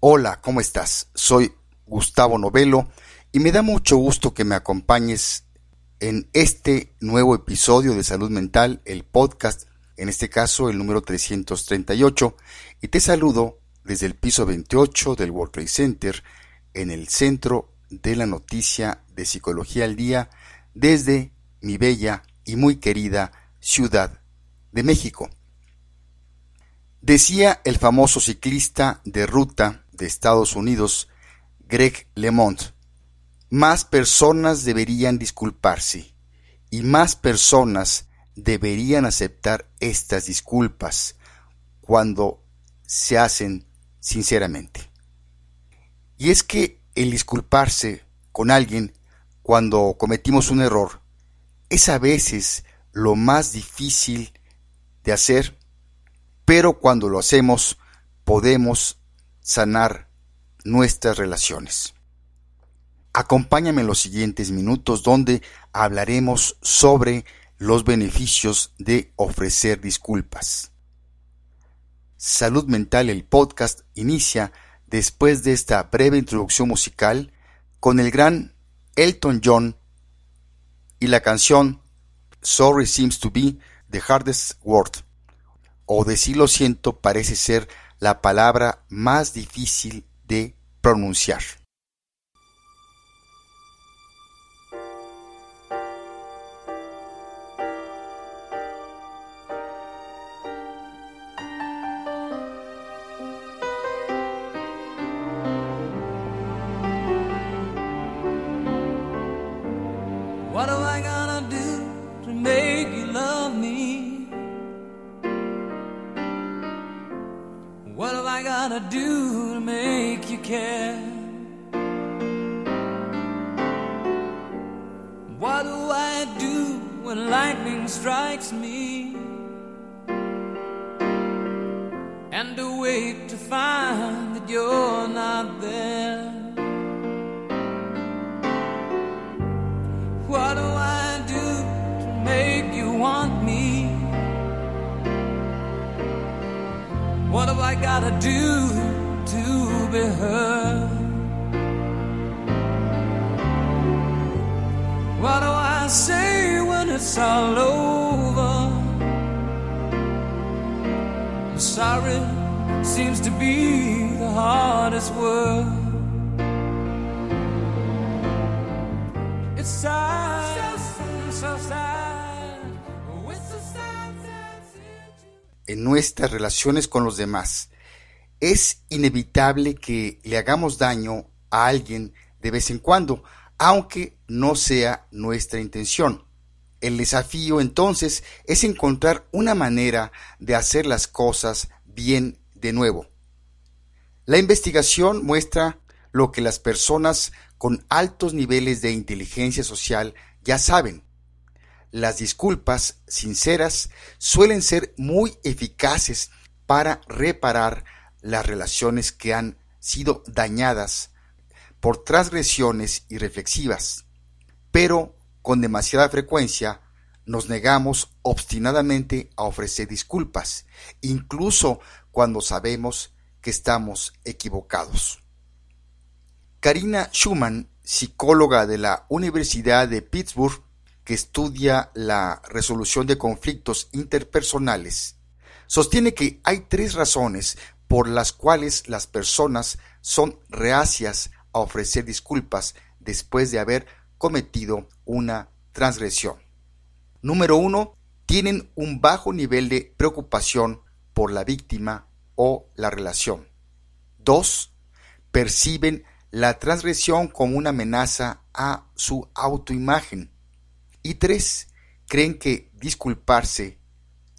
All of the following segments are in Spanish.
Hola, ¿cómo estás? Soy Gustavo Novelo y me da mucho gusto que me acompañes en este nuevo episodio de Salud Mental, el podcast, en este caso el número 338, y te saludo desde el piso 28 del World Trade Center, en el centro de la noticia de Psicología al Día, desde mi bella y muy querida Ciudad de México. Decía el famoso ciclista de ruta de Estados Unidos, Greg LeMond, más personas deberían disculparse y más personas deberían aceptar estas disculpas cuando se hacen sinceramente. Y es que el disculparse con alguien cuando cometimos un error es a veces lo más difícil de hacer, pero cuando lo hacemos podemos sanar nuestras relaciones. Acompáñame en los siguientes minutos donde hablaremos sobre los beneficios de ofrecer disculpas. Salud Mental, el podcast, inicia después de esta breve introducción musical con el gran Elton John y la canción Sorry Seems to Be the Hardest Word, o decir lo siento parece ser la palabra más difícil de pronunciar. Do to make you care? What do I do when lightning strikes me? And awake to find that you're not there. I gotta do to be heard? What do I say when it's all over? Sorry seems to be the hardest word. It's sad, en nuestras relaciones con los demás. Es inevitable que le hagamos daño a alguien de vez en cuando, aunque no sea nuestra intención. El desafío entonces es encontrar una manera de hacer las cosas bien de nuevo. La investigación muestra lo que las personas con altos niveles de inteligencia social ya saben, las disculpas sinceras suelen ser muy eficaces para reparar las relaciones que han sido dañadas por transgresiones irreflexivas, pero con demasiada frecuencia nos negamos obstinadamente a ofrecer disculpas, incluso cuando sabemos que estamos equivocados. Karina Schumann, psicóloga de la Universidad de Pittsburgh, que estudia la resolución de conflictos interpersonales, sostiene que hay tres razones por las cuales las personas son reacias a ofrecer disculpas después de haber cometido una transgresión. Número uno, tienen un bajo nivel de preocupación por la víctima o la relación. Dos, perciben la transgresión como una amenaza a su autoimagen. Y tres, creen que disculparse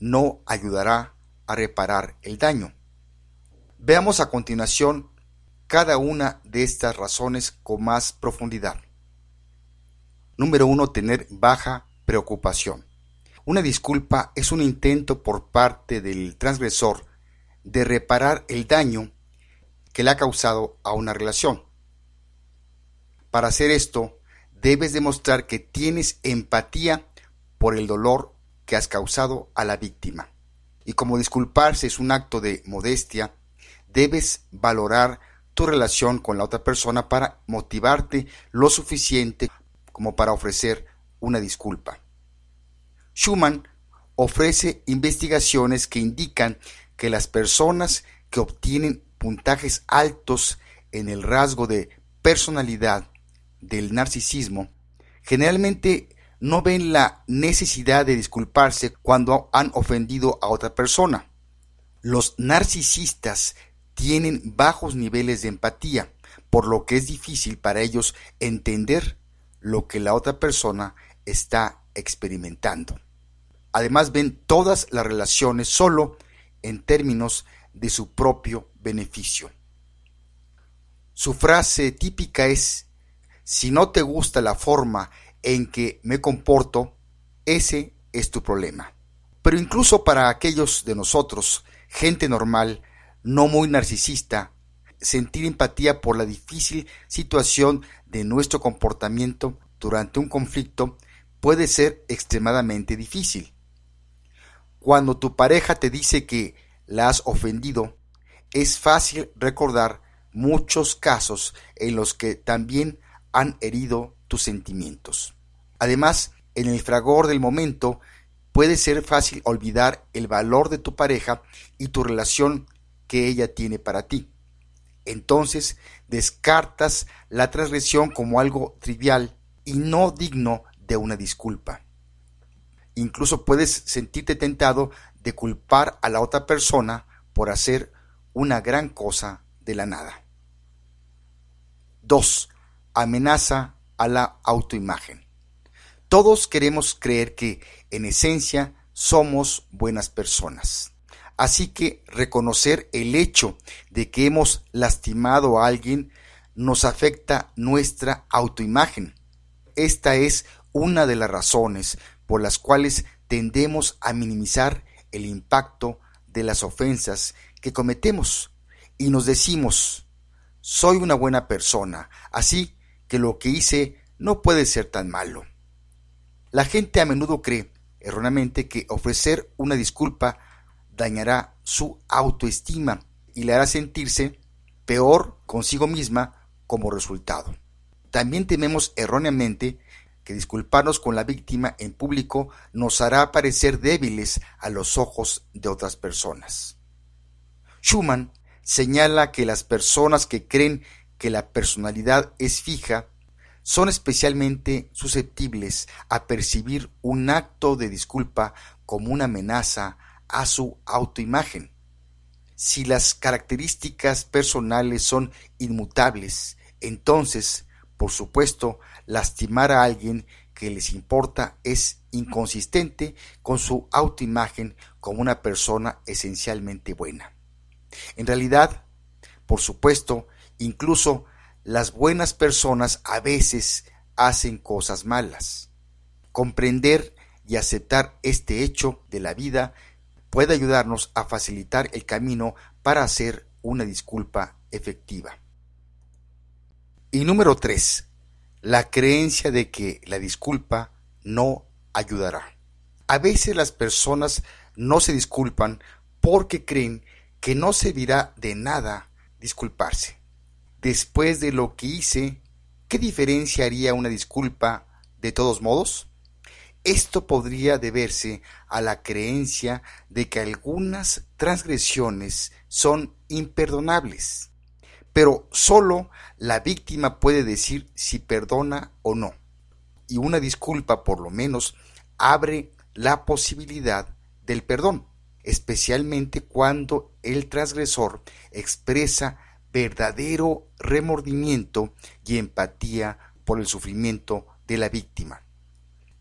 no ayudará a reparar el daño. Veamos a continuación cada una de estas razones con más profundidad. Número uno, tener baja preocupación. Una disculpa es un intento por parte del transgresor de reparar el daño que le ha causado a una relación. Para hacer esto, debes demostrar que tienes empatía por el dolor que has causado a la víctima. Y como disculparse es un acto de modestia, debes valorar tu relación con la otra persona para motivarte lo suficiente como para ofrecer una disculpa. Schumann ofrece investigaciones que indican que las personas que obtienen puntajes altos en el rasgo de personalidad del narcisismo generalmente no ven la necesidad de disculparse cuando han ofendido a otra persona. Los narcisistas tienen bajos niveles de empatía, por lo que es difícil para ellos entender lo que la otra persona está experimentando. Además ven todas las relaciones solo en términos de su propio beneficio. Su frase típica es, si no te gusta la forma en que me comporto, ese es tu problema. Pero incluso para aquellos de nosotros, gente normal, no muy narcisista, sentir empatía por la difícil situación de nuestro comportamiento durante un conflicto puede ser extremadamente difícil. Cuando tu pareja te dice que la has ofendido, es fácil recordar muchos casos en los que también han herido tus sentimientos. Además, en el fragor del momento puede ser fácil olvidar el valor de tu pareja y tu relación que ella tiene para ti. Entonces descartas la transgresión como algo trivial y no digno de una disculpa. Incluso puedes sentirte tentado de culpar a la otra persona por hacer una gran cosa de la nada. 2. Amenaza a la autoimagen. Todos queremos creer que, en esencia, somos buenas personas. Así que reconocer el hecho de que hemos lastimado a alguien nos afecta nuestra autoimagen. Esta es una de las razones por las cuales tendemos a minimizar el impacto de las ofensas que cometemos y nos decimos, soy una buena persona, así que lo que hice no puede ser tan malo. La gente a menudo cree erróneamente que ofrecer una disculpa dañará su autoestima y le hará sentirse peor consigo misma como resultado. También tememos erróneamente que disculparnos con la víctima en público nos hará parecer débiles a los ojos de otras personas. Schumann señala que las personas que creen que la personalidad es fija son especialmente susceptibles a percibir un acto de disculpa como una amenaza a su autoimagen. Si las características personales son inmutables, entonces, por supuesto, lastimar a alguien que les importa es inconsistente con su autoimagen como una persona esencialmente buena. En realidad, por supuesto, incluso las buenas personas a veces hacen cosas malas. Comprender y aceptar este hecho de la vida puede ayudarnos a facilitar el camino para hacer una disculpa efectiva. Y número 3. La creencia de que la disculpa no ayudará. A veces las personas no se disculpan porque creen que no servirá de nada disculparse después de lo que hice, ¿qué diferencia haría una disculpa de todos modos? Esto podría deberse a la creencia de que algunas transgresiones son imperdonables, pero solo la víctima puede decir si perdona o no, y una disculpa por lo menos abre la posibilidad del perdón, especialmente cuando el transgresor expresa verdadero remordimiento y empatía por el sufrimiento de la víctima.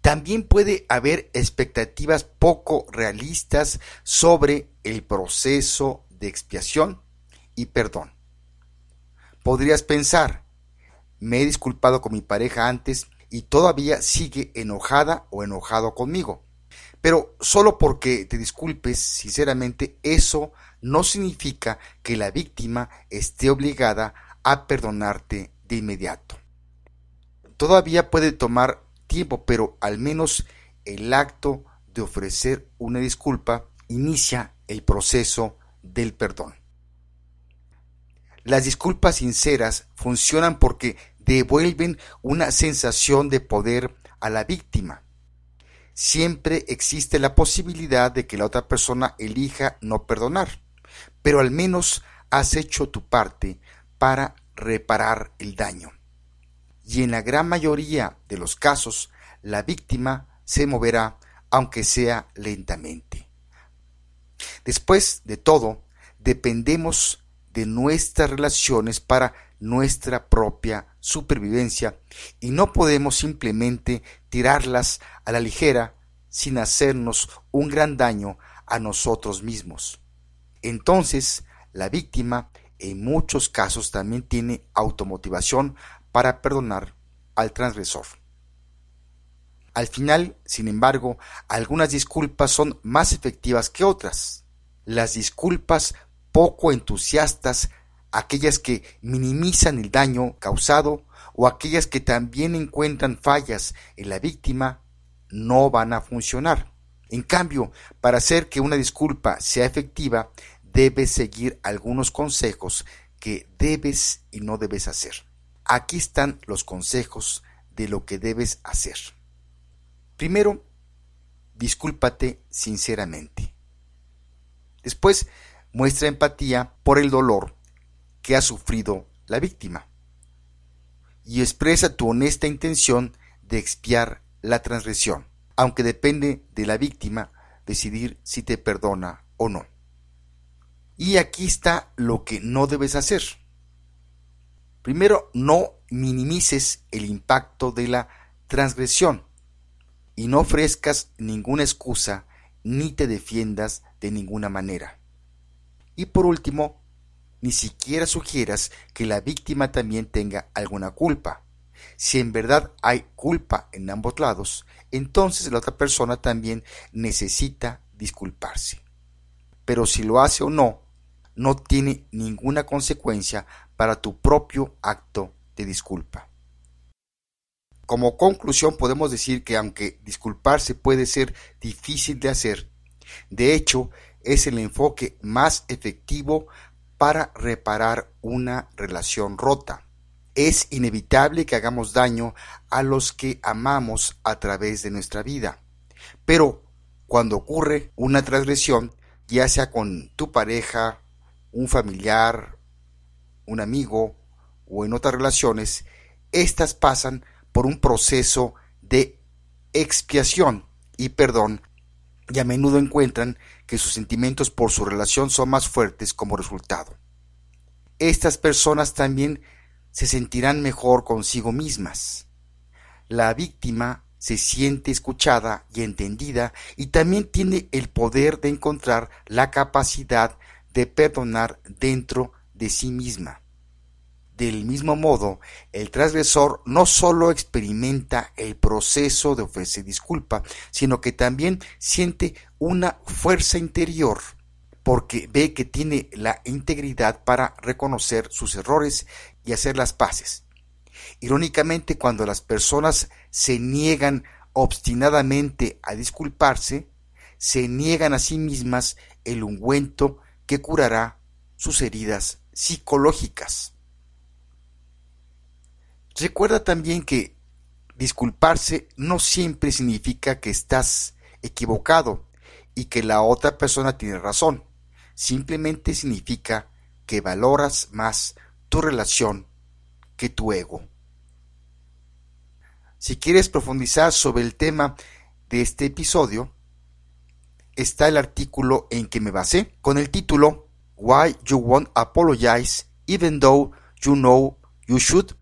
También puede haber expectativas poco realistas sobre el proceso de expiación y perdón. Podrías pensar, me he disculpado con mi pareja antes y todavía sigue enojada o enojado conmigo. Pero solo porque te disculpes sinceramente, eso no significa que la víctima esté obligada a perdonarte de inmediato. Todavía puede tomar tiempo, pero al menos el acto de ofrecer una disculpa inicia el proceso del perdón. Las disculpas sinceras funcionan porque devuelven una sensación de poder a la víctima. Siempre existe la posibilidad de que la otra persona elija no perdonar, pero al menos has hecho tu parte para reparar el daño. Y en la gran mayoría de los casos, la víctima se moverá, aunque sea lentamente. Después de todo, dependemos de nuestras relaciones para nuestra propia supervivencia y no podemos simplemente tirarlas a la ligera sin hacernos un gran daño a nosotros mismos. Entonces, la víctima en muchos casos también tiene automotivación para perdonar al transgresor. Al final, sin embargo, algunas disculpas son más efectivas que otras. Las disculpas poco entusiastas, aquellas que minimizan el daño causado o aquellas que también encuentran fallas en la víctima, no van a funcionar. En cambio, para hacer que una disculpa sea efectiva, debes seguir algunos consejos que debes y no debes hacer. Aquí están los consejos de lo que debes hacer. Primero, discúlpate sinceramente. Después, muestra empatía por el dolor que ha sufrido la víctima. Y expresa tu honesta intención de expiar la transgresión, aunque depende de la víctima decidir si te perdona o no. Y aquí está lo que no debes hacer. Primero, no minimices el impacto de la transgresión y no ofrezcas ninguna excusa ni te defiendas de ninguna manera. Y por último, ni siquiera sugieras que la víctima también tenga alguna culpa. Si en verdad hay culpa en ambos lados, entonces la otra persona también necesita disculparse. Pero si lo hace o no, no tiene ninguna consecuencia para tu propio acto de disculpa. Como conclusión podemos decir que aunque disculparse puede ser difícil de hacer, de hecho es el enfoque más efectivo para reparar una relación rota. Es inevitable que hagamos daño a los que amamos a través de nuestra vida. Pero cuando ocurre una transgresión, ya sea con tu pareja, un familiar, un amigo o en otras relaciones, éstas pasan por un proceso de expiación y perdón y a menudo encuentran que sus sentimientos por su relación son más fuertes como resultado. Estas personas también se sentirán mejor consigo mismas. La víctima se siente escuchada y entendida y también tiene el poder de encontrar la capacidad de perdonar dentro de sí misma. Del mismo modo, el transgresor no sólo experimenta el proceso de ofrecer disculpa, sino que también siente una fuerza interior, porque ve que tiene la integridad para reconocer sus errores y hacer las paces. Irónicamente, cuando las personas se niegan obstinadamente a disculparse, se niegan a sí mismas el ungüento que curará sus heridas psicológicas. Recuerda también que disculparse no siempre significa que estás equivocado y que la otra persona tiene razón. Simplemente significa que valoras más tu relación que tu ego. Si quieres profundizar sobre el tema de este episodio, está el artículo en que me basé con el título Why You Won't Apologize Even Though You Know You Should,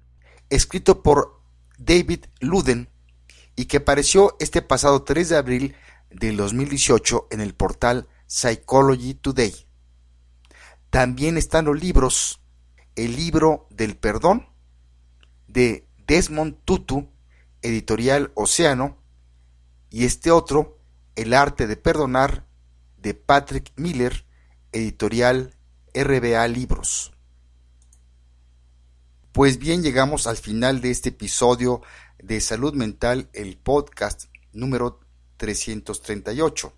escrito por David Luden y que apareció este pasado 3 de abril del 2018 en el portal Psychology Today. También están los libros El libro del perdón de Desmond Tutu, editorial Océano, y este otro el arte de perdonar de Patrick Miller, editorial RBA Libros. Pues bien, llegamos al final de este episodio de Salud Mental, el podcast número 338.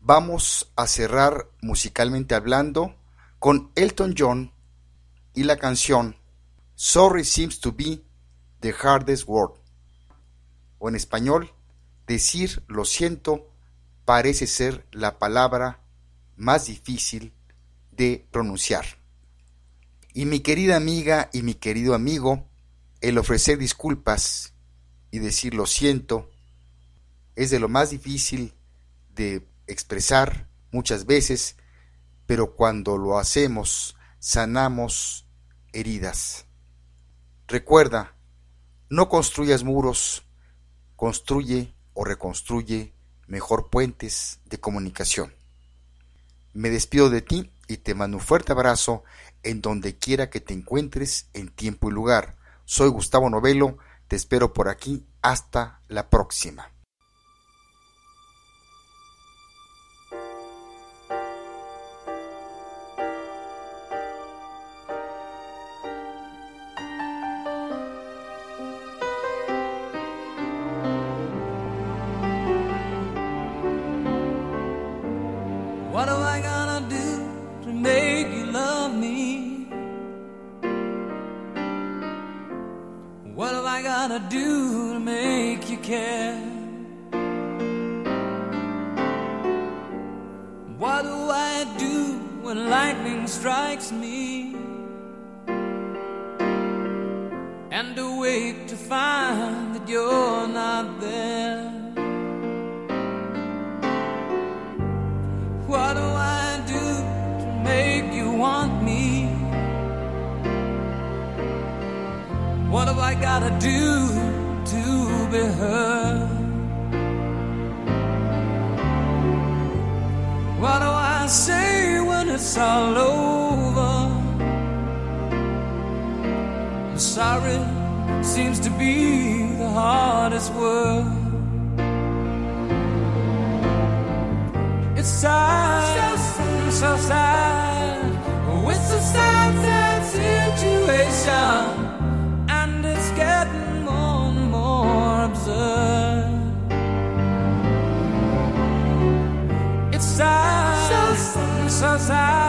Vamos a cerrar musicalmente hablando con Elton John y la canción Sorry seems to be the hardest word. O en español, decir lo siento parece ser la palabra más difícil de pronunciar. Y mi querida amiga y mi querido amigo, el ofrecer disculpas y decir lo siento es de lo más difícil de expresar muchas veces, pero cuando lo hacemos sanamos heridas. Recuerda, no construyas muros, construye o reconstruye mejor puentes de comunicación. Me despido de ti y te mando un fuerte abrazo en donde quiera que te encuentres en tiempo y lugar. Soy Gustavo Novelo, te espero por aquí. Hasta la próxima. Do to make you care? What do I do when lightning strikes me? And awake to find that you're not there. What do I do to make you want me? What have I gotta do be heard? What do I say when it's all over? Sorry seems to be the hardest word. It's sad, so, so sad. cause I